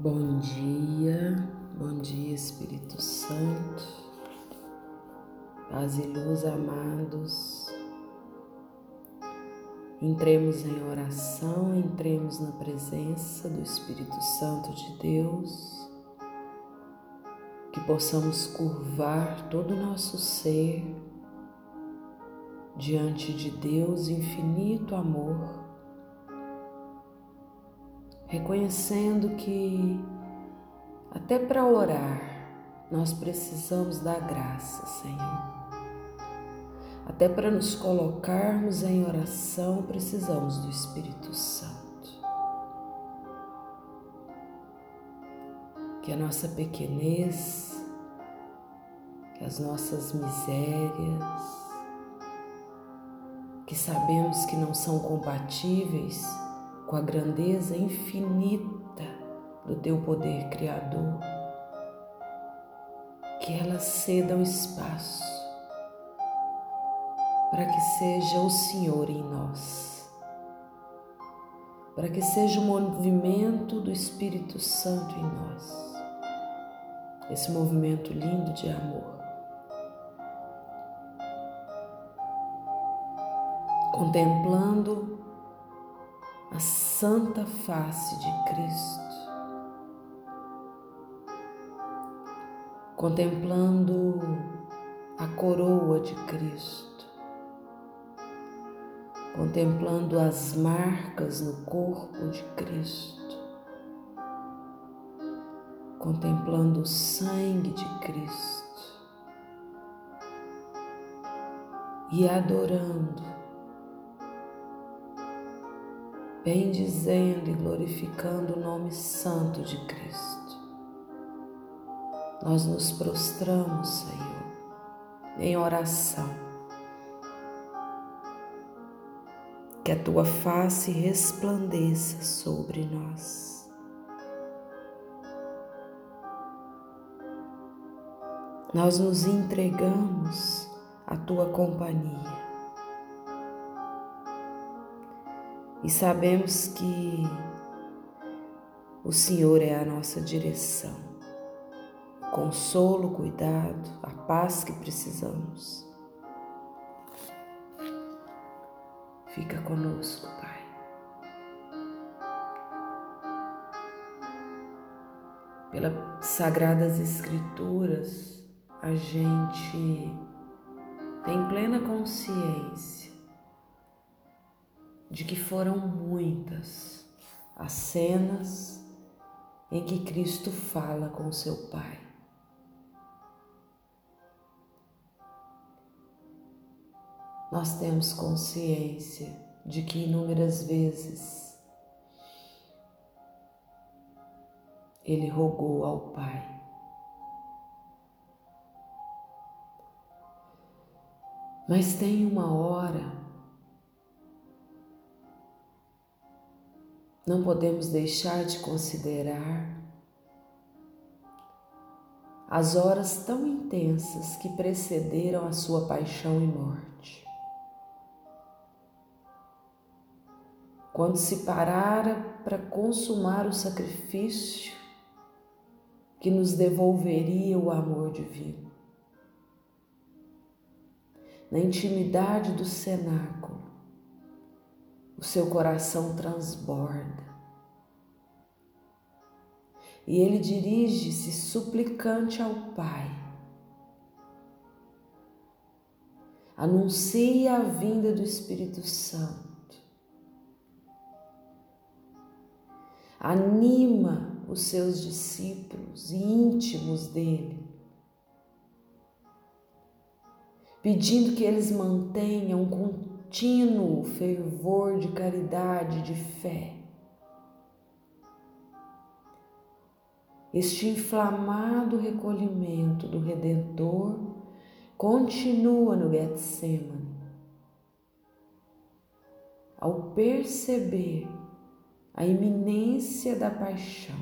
Bom dia, bom dia Espírito Santo, paz e luz amados. Entremos em oração, entremos na presença do Espírito Santo de Deus, que possamos curvar todo o nosso ser diante de Deus infinito amor reconhecendo que até para orar nós precisamos da graça, Senhor. Até para nos colocarmos em oração precisamos do Espírito Santo. Que a nossa pequenez, que as nossas misérias, que sabemos que não são compatíveis com a grandeza infinita do teu poder criador, que elas cedam espaço para que seja o Senhor em nós, para que seja o movimento do Espírito Santo em nós, esse movimento lindo de amor. Contemplando a santa face de Cristo, contemplando a coroa de Cristo, contemplando as marcas no corpo de Cristo, contemplando o sangue de Cristo. E adorando bendizendo e glorificando o nome santo de Cristo. Nós nos prostramos, Senhor, em oração. Que a tua face resplandeça sobre nós. Nós nos entregamos à tua companhia. E sabemos que o Senhor é a nossa direção, consolo, cuidado, a paz que precisamos. Fica conosco, Pai. Pelas sagradas Escrituras, a gente tem plena consciência de que foram muitas as cenas em que Cristo fala com seu Pai. Nós temos consciência de que inúmeras vezes ele rogou ao Pai. Mas tem uma hora Não podemos deixar de considerar as horas tão intensas que precederam a sua paixão e morte. Quando se parara para consumar o sacrifício que nos devolveria o amor divino. Na intimidade do cenáculo, o seu coração transborda. E ele dirige-se suplicante ao Pai. Anuncia a vinda do Espírito Santo. Anima os seus discípulos íntimos dele, pedindo que eles mantenham contínuo fervor de caridade, de fé. Este inflamado recolhimento do Redentor continua no Getsemane. Ao perceber a iminência da paixão,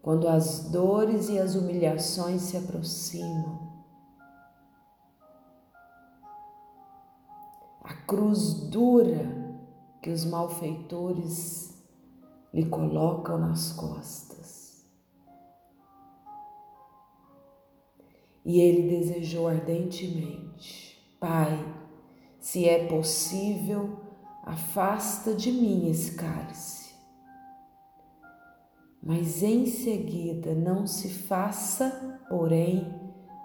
quando as dores e as humilhações se aproximam, cruz dura que os malfeitores lhe colocam nas costas. E ele desejou ardentemente: Pai, se é possível, afasta de mim esse cálice. Mas em seguida, não se faça, porém,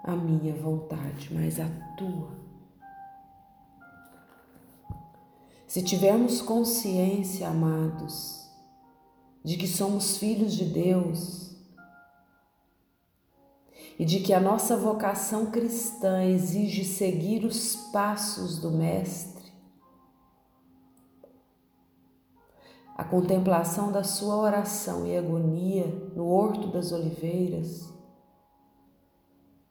a minha vontade, mas a tua. Se tivermos consciência, amados, de que somos filhos de Deus e de que a nossa vocação cristã exige seguir os passos do Mestre, a contemplação da sua oração e agonia no Horto das Oliveiras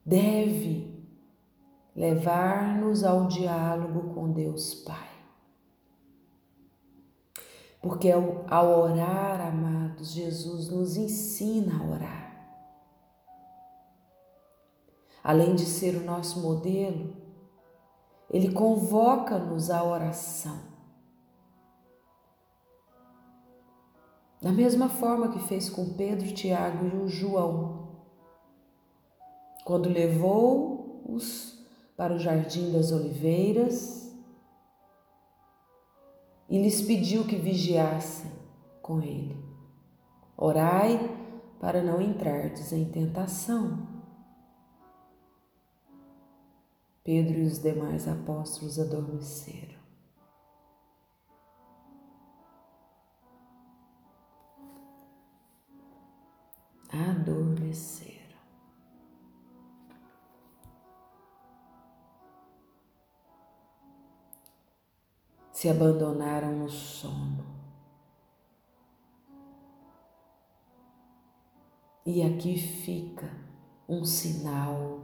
deve levar-nos ao diálogo com Deus Pai. Porque ao orar, amados, Jesus nos ensina a orar. Além de ser o nosso modelo, ele convoca-nos à oração. Da mesma forma que fez com Pedro, Tiago e o João, quando levou-os para o jardim das oliveiras e lhes pediu que vigiassem com ele. Orai para não entrardes em tentação. Pedro e os demais apóstolos adormeceram. Adormeceram. Se abandonaram no sono. E aqui fica um sinal.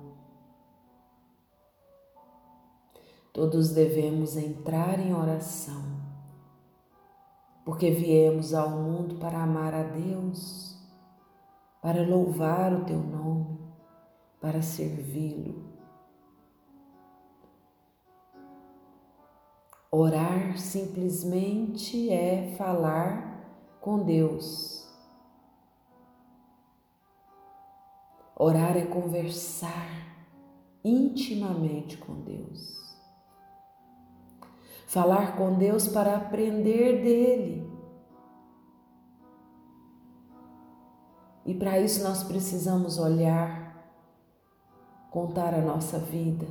Todos devemos entrar em oração, porque viemos ao mundo para amar a Deus, para louvar o teu nome, para servi-lo Orar simplesmente é falar com Deus. Orar é conversar intimamente com Deus. Falar com Deus para aprender dele. E para isso nós precisamos olhar, contar a nossa vida,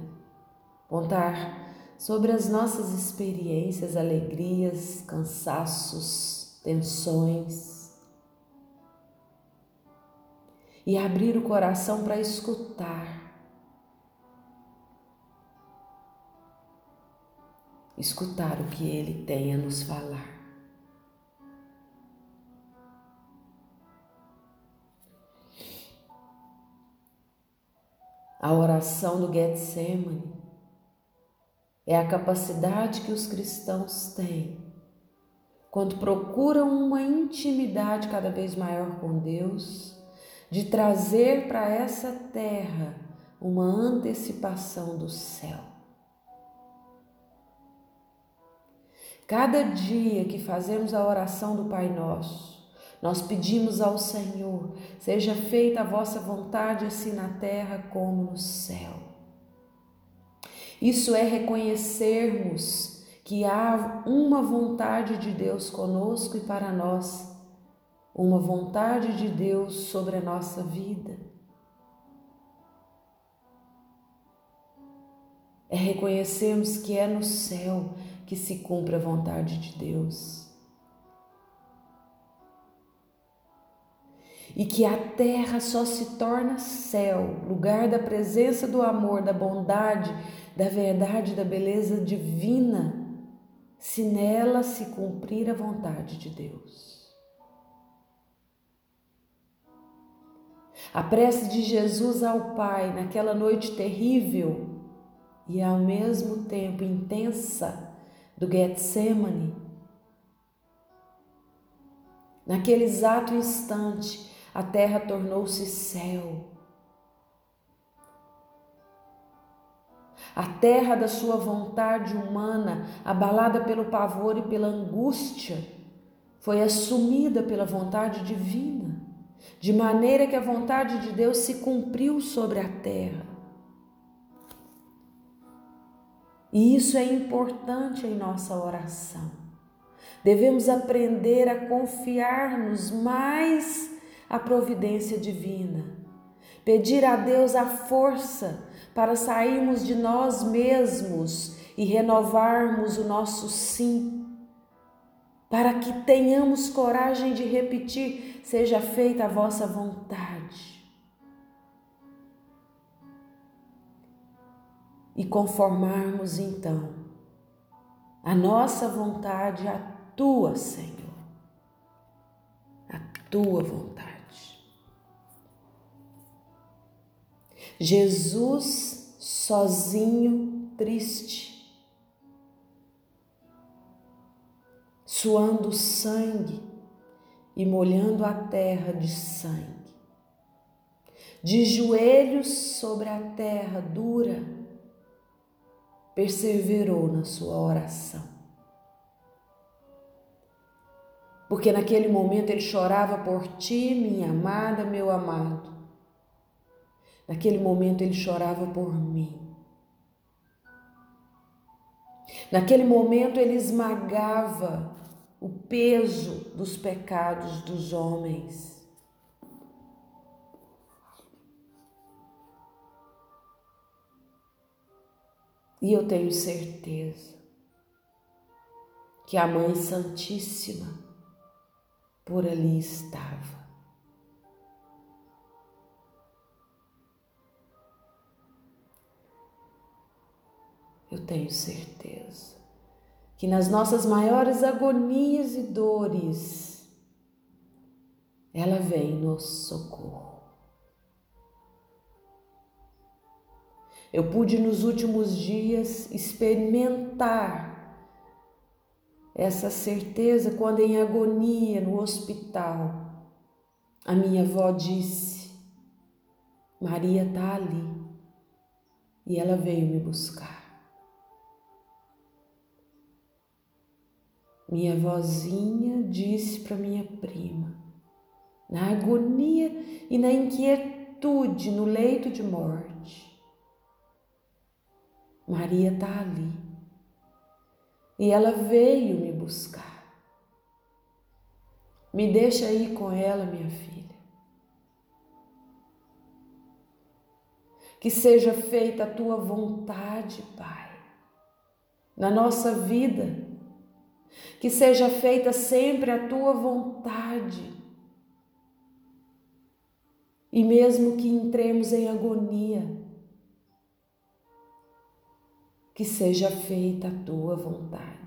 contar sobre as nossas experiências, alegrias, cansaços, tensões. E abrir o coração para escutar. Escutar o que Ele tem a nos falar. A oração do Getsemane é a capacidade que os cristãos têm quando procuram uma intimidade cada vez maior com Deus, de trazer para essa terra uma antecipação do céu. Cada dia que fazemos a oração do Pai Nosso, nós pedimos ao Senhor: seja feita a vossa vontade, assim na terra como no céu. Isso é reconhecermos que há uma vontade de Deus conosco e para nós, uma vontade de Deus sobre a nossa vida. É reconhecermos que é no céu que se cumpre a vontade de Deus. e que a terra só se torna céu, lugar da presença do amor, da bondade, da verdade, da beleza divina, se nela se cumprir a vontade de Deus. A prece de Jesus ao Pai naquela noite terrível e ao mesmo tempo intensa do Getsemane, naquele exato instante, a terra tornou-se céu. A terra da sua vontade humana, abalada pelo pavor e pela angústia, foi assumida pela vontade divina, de maneira que a vontade de Deus se cumpriu sobre a terra. E isso é importante em nossa oração. Devemos aprender a confiar-nos mais à providência divina, pedir a Deus a força para sairmos de nós mesmos e renovarmos o nosso sim, para que tenhamos coragem de repetir: seja feita a vossa vontade. E conformarmos então a nossa vontade à tua, Senhor, a tua vontade. Jesus sozinho, triste, suando sangue e molhando a terra de sangue, de joelhos sobre a terra dura, perseverou na sua oração. Porque naquele momento ele chorava por ti, minha amada, meu amado. Naquele momento ele chorava por mim. Naquele momento ele esmagava o peso dos pecados dos homens. E eu tenho certeza que a Mãe Santíssima por ali estava. Eu tenho certeza que nas nossas maiores agonias e dores, ela vem nos socorro. Eu pude nos últimos dias experimentar essa certeza quando em agonia no hospital, a minha avó disse: Maria está ali e ela veio me buscar. Minha vozinha disse para minha prima, na agonia e na inquietude no leito de morte: Maria está ali. E ela veio me buscar. Me deixa ir com ela, minha filha. Que seja feita a tua vontade, Pai, na nossa vida que seja feita sempre a tua vontade. E mesmo que entremos em agonia, que seja feita a tua vontade.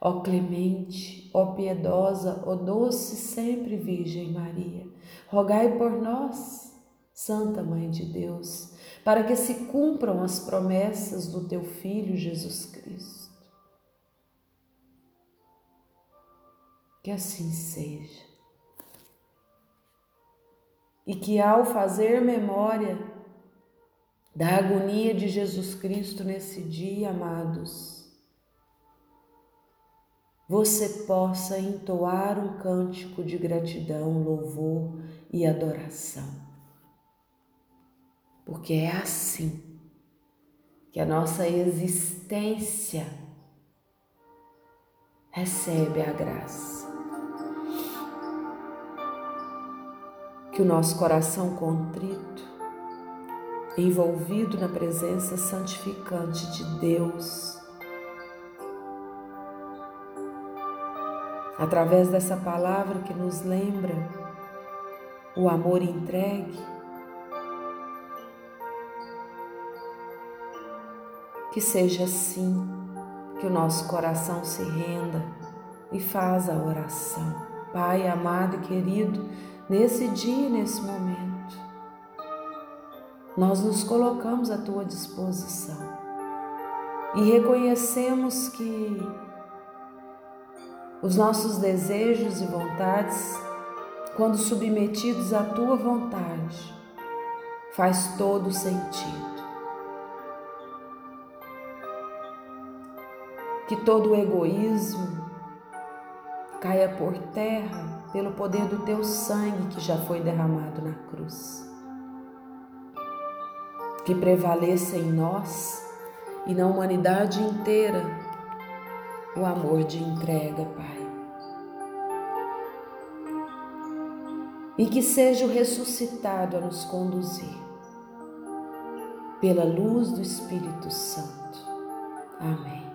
Ó clemente, ó piedosa, ó doce sempre Virgem Maria, rogai por nós, Santa Mãe de Deus, para que se cumpram as promessas do teu Filho Jesus Cristo. Que assim seja. E que ao fazer memória da agonia de Jesus Cristo nesse dia, amados, você possa entoar um cântico de gratidão, louvor e adoração porque é assim que a nossa existência recebe a graça. Que o nosso coração contrito, envolvido na presença santificante de Deus, através dessa palavra que nos lembra o amor entregue, Que seja assim, que o nosso coração se renda e faz a oração. Pai amado e querido, nesse dia e nesse momento, nós nos colocamos à tua disposição e reconhecemos que os nossos desejos e vontades, quando submetidos à tua vontade, faz todo sentido. Que todo o egoísmo caia por terra pelo poder do teu sangue que já foi derramado na cruz. Que prevaleça em nós e na humanidade inteira o amor de entrega, Pai. E que seja o ressuscitado a nos conduzir pela luz do Espírito Santo. Amém.